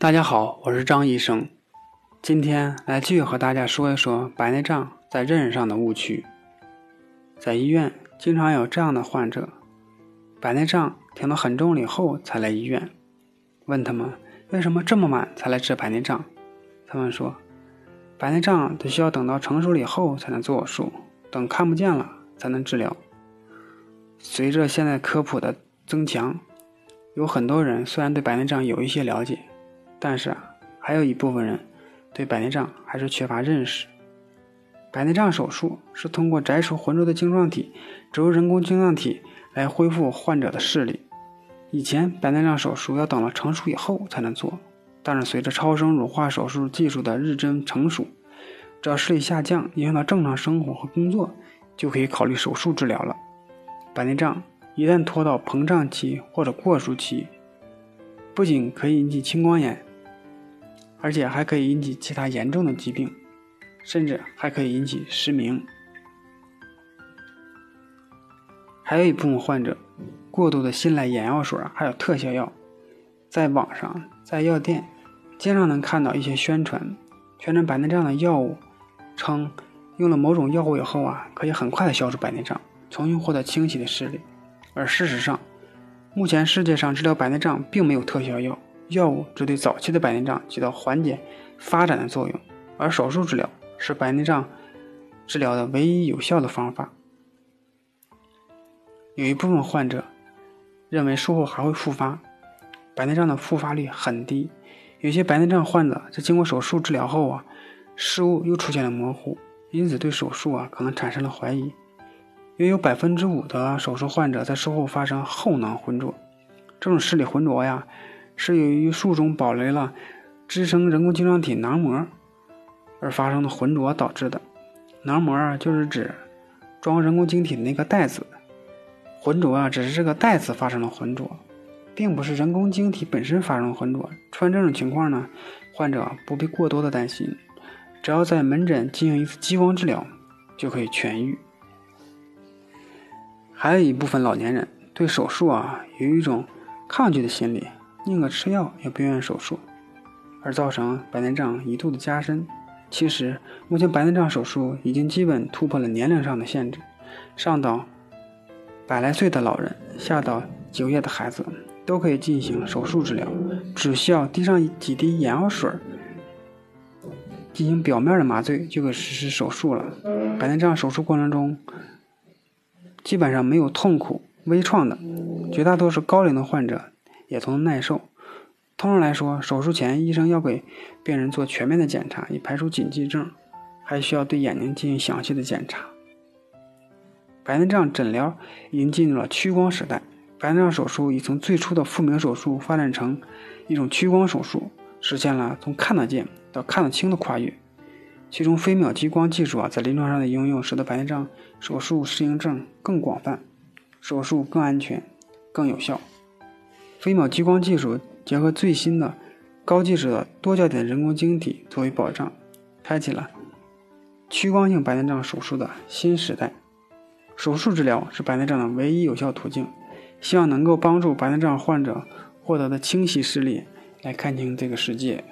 大家好，我是张医生，今天来继续和大家说一说白内障在认识上的误区。在医院经常有这样的患者，白内障挺得很重了以后才来医院，问他们为什么这么晚才来治白内障，他们说，白内障得需要等到成熟了以后才能做手术，等看不见了才能治疗。随着现在科普的增强，有很多人虽然对白内障有一些了解。但是啊，还有一部分人对白内障还是缺乏认识。白内障手术是通过摘除浑浊的晶状体，植入人工晶状体来恢复患者的视力。以前白内障手术要等到成熟以后才能做，但是随着超声乳化手术技术的日臻成熟，只要视力下降影响到正常生活和工作，就可以考虑手术治疗了。白内障一旦拖到膨胀期或者过熟期，不仅可以引起青光眼。而且还可以引起其他严重的疾病，甚至还可以引起失明。还有一部分患者过度的信赖眼药水还有特效药，在网上、在药店经常能看到一些宣传，宣传白内障的药物，称用了某种药物以后啊，可以很快的消除白内障，重新获得清晰的视力。而事实上，目前世界上治疗白内障并没有特效药。药物只对早期的白内障起到缓解发展的作用，而手术治疗是白内障治疗的唯一有效的方法。有一部分患者认为术后还会复发，白内障的复发率很低。有些白内障患者在经过手术治疗后啊，视物又出现了模糊，因此对手术啊可能产生了怀疑。约有百分之五的手术患者在术后发生后囊浑浊，这种视力浑浊呀。是由于术中保留了支撑人工晶状体囊膜而发生的浑浊导致的。囊膜啊，就是指装人工晶体的那个袋子。浑浊啊，只是这个袋子发生了浑浊，并不是人工晶体本身发生浑浊。出现这种情况呢，患者不必过多的担心，只要在门诊进行一次激光治疗就可以痊愈。还有一部分老年人对手术啊有一种抗拒的心理。宁可吃药也不愿意手术，而造成白内障一度的加深。其实，目前白内障手术已经基本突破了年龄上的限制，上到百来岁的老人，下到九月的孩子，都可以进行手术治疗，只需要滴上几滴眼药水，进行表面的麻醉，就可以实施手术了。白内障手术过程中，基本上没有痛苦、微创的，绝大多数高龄的患者。也能耐受。通常来说，手术前医生要给病人做全面的检查，以排除禁忌症，还需要对眼睛进行详细的检查。白内障诊疗已经进入了屈光时代，白内障手术已从最初的复明手术发展成一种屈光手术，实现了从看得见到看得清的跨越。其中飞秒激光技术啊，在临床上的应用，使得白内障手术适应症更广泛，手术更安全、更有效。飞秒激光技术结合最新的高技术的多焦点人工晶体作为保障，开启了屈光性白内障手术的新时代。手术治疗是白内障的唯一有效途径，希望能够帮助白内障患者获得的清晰视力，来看清这个世界。